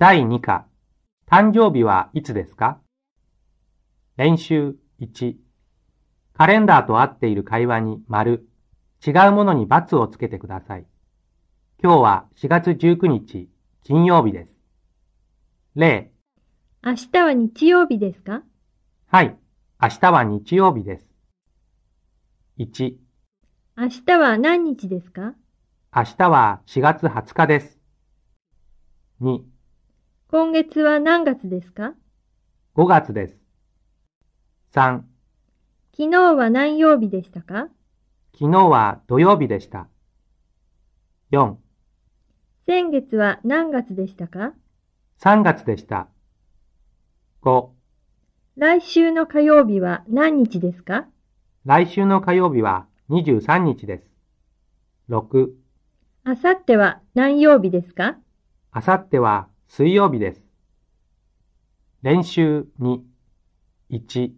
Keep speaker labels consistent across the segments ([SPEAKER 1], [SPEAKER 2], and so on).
[SPEAKER 1] 第2課。誕生日はいつですか？練習1。カレンダーと合っている会話に丸、違うものに×をつけてください。今日は4月19日、金曜日です。例、
[SPEAKER 2] 明日は日曜日ですか？
[SPEAKER 1] はい、明日は日曜日です。1、
[SPEAKER 2] 明日は何日ですか？
[SPEAKER 1] 明日は4月20日です。2、
[SPEAKER 2] 今月は何月ですか
[SPEAKER 1] ？5月です。3、
[SPEAKER 2] 昨日は何曜日でしたか？
[SPEAKER 1] 昨日は土曜日でした。4、
[SPEAKER 2] 先月は何月でしたか
[SPEAKER 1] ？3月でした。5、
[SPEAKER 2] 来週の火曜日は何日ですか？
[SPEAKER 1] 来週の火曜日は23日です。6、
[SPEAKER 2] あさっては何曜日ですか？
[SPEAKER 1] あさっては水曜日です。練習2、1、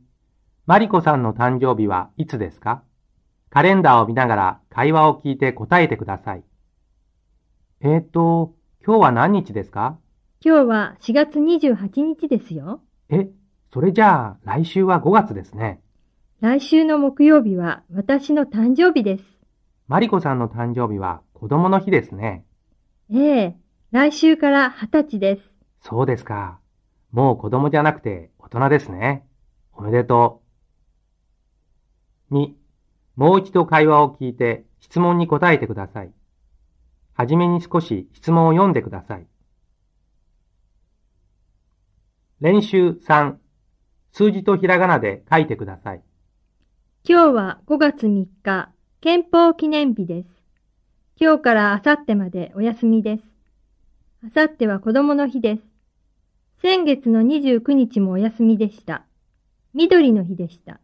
[SPEAKER 1] マリコさんの誕生日はいつですか？カレンダーを見ながら会話を聞いて答えてください。えーと、今日は何日ですか？
[SPEAKER 2] 今日は4月28日ですよ。
[SPEAKER 1] え、それじゃあ来週は5月ですね。
[SPEAKER 2] 来週の木曜日は私の誕生日です。
[SPEAKER 1] マリコさんの誕生日は子供の日ですね。
[SPEAKER 2] ええ、来週から20歳です。
[SPEAKER 1] そうですか。もう子供じゃなくて大人ですね。おめでとう。2、もう一度会話を聞いて質問に答えてください。はじめに少し質問を読んでください。練習3、数字とひらがなで書いてください。
[SPEAKER 2] 今日は5月3日、憲法記念日です。今日からあさってまでお休みです。あさっては子供の日です。先月の29日もお休みでした。緑の日でした。